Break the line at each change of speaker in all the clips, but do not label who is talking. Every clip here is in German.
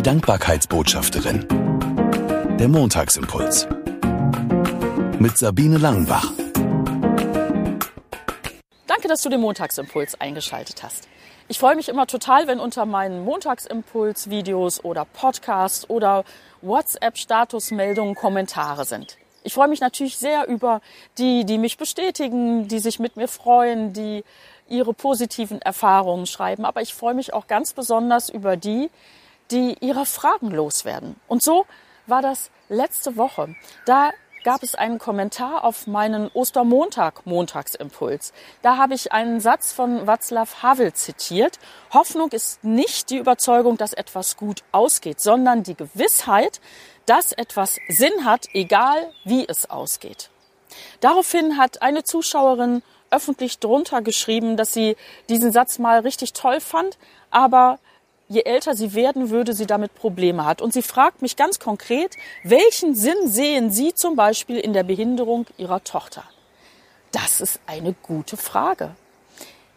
Die Dankbarkeitsbotschafterin. Der Montagsimpuls. Mit Sabine Langenbach.
Danke, dass du den Montagsimpuls eingeschaltet hast. Ich freue mich immer total, wenn unter meinen Montagsimpuls-Videos oder Podcasts oder WhatsApp-Statusmeldungen Kommentare sind. Ich freue mich natürlich sehr über die, die mich bestätigen, die sich mit mir freuen, die ihre positiven Erfahrungen schreiben. Aber ich freue mich auch ganz besonders über die, die ihre Fragen loswerden. Und so war das letzte Woche. Da gab es einen Kommentar auf meinen Ostermontag Montagsimpuls. Da habe ich einen Satz von Václav Havel zitiert. Hoffnung ist nicht die Überzeugung, dass etwas gut ausgeht, sondern die Gewissheit, dass etwas Sinn hat, egal wie es ausgeht. Daraufhin hat eine Zuschauerin öffentlich drunter geschrieben, dass sie diesen Satz mal richtig toll fand, aber je älter sie werden, würde sie damit Probleme hat. Und sie fragt mich ganz konkret, welchen Sinn sehen Sie zum Beispiel in der Behinderung Ihrer Tochter? Das ist eine gute Frage.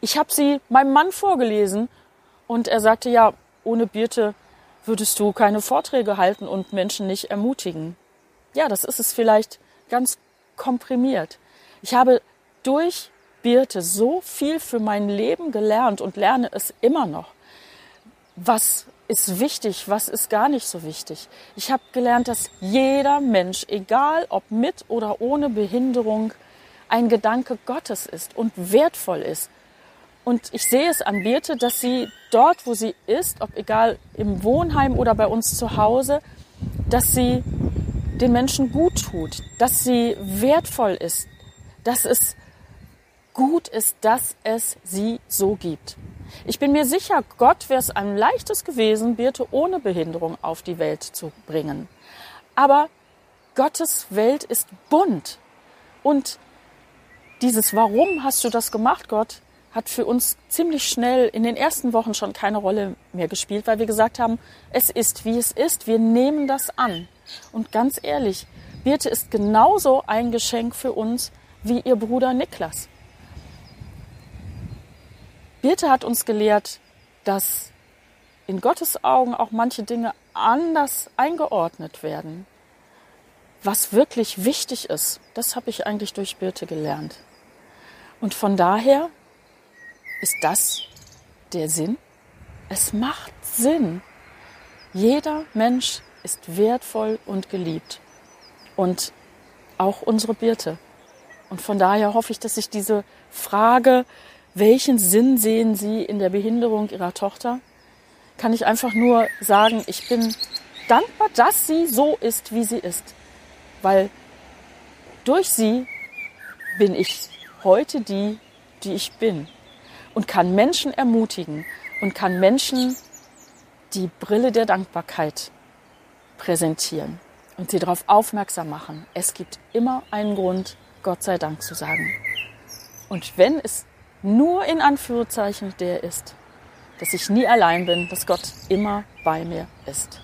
Ich habe sie meinem Mann vorgelesen und er sagte, ja, ohne Birte würdest du keine Vorträge halten und Menschen nicht ermutigen. Ja, das ist es vielleicht ganz komprimiert. Ich habe durch Birte so viel für mein Leben gelernt und lerne es immer noch. Was ist wichtig, was ist gar nicht so wichtig. Ich habe gelernt, dass jeder Mensch, egal ob mit oder ohne Behinderung, ein Gedanke Gottes ist und wertvoll ist. Und ich sehe es an Birte, dass sie dort, wo sie ist, ob egal im Wohnheim oder bei uns zu Hause, dass sie den Menschen gut tut, dass sie wertvoll ist, dass es gut ist, dass es sie so gibt. Ich bin mir sicher, Gott wäre es ein leichtes gewesen, Birte ohne Behinderung auf die Welt zu bringen. Aber Gottes Welt ist bunt. Und dieses Warum hast du das gemacht, Gott, hat für uns ziemlich schnell in den ersten Wochen schon keine Rolle mehr gespielt, weil wir gesagt haben, es ist wie es ist, wir nehmen das an. Und ganz ehrlich, Birte ist genauso ein Geschenk für uns wie ihr Bruder Niklas. Birte hat uns gelehrt, dass in Gottes Augen auch manche Dinge anders eingeordnet werden. Was wirklich wichtig ist, das habe ich eigentlich durch Birte gelernt. Und von daher ist das der Sinn. Es macht Sinn. Jeder Mensch ist wertvoll und geliebt. Und auch unsere Birte. Und von daher hoffe ich, dass sich diese Frage welchen Sinn sehen Sie in der Behinderung Ihrer Tochter? Kann ich einfach nur sagen, ich bin dankbar, dass sie so ist, wie sie ist. Weil durch sie bin ich heute die, die ich bin. Und kann Menschen ermutigen und kann Menschen die Brille der Dankbarkeit präsentieren und sie darauf aufmerksam machen. Es gibt immer einen Grund, Gott sei Dank zu sagen. Und wenn es nur in Anführungszeichen der ist, dass ich nie allein bin, dass Gott immer bei mir ist.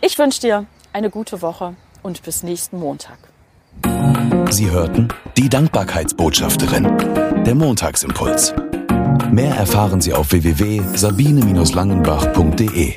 Ich wünsche dir eine gute Woche und bis nächsten Montag.
Sie hörten die Dankbarkeitsbotschafterin, der Montagsimpuls. Mehr erfahren Sie auf www.sabine-langenbach.de.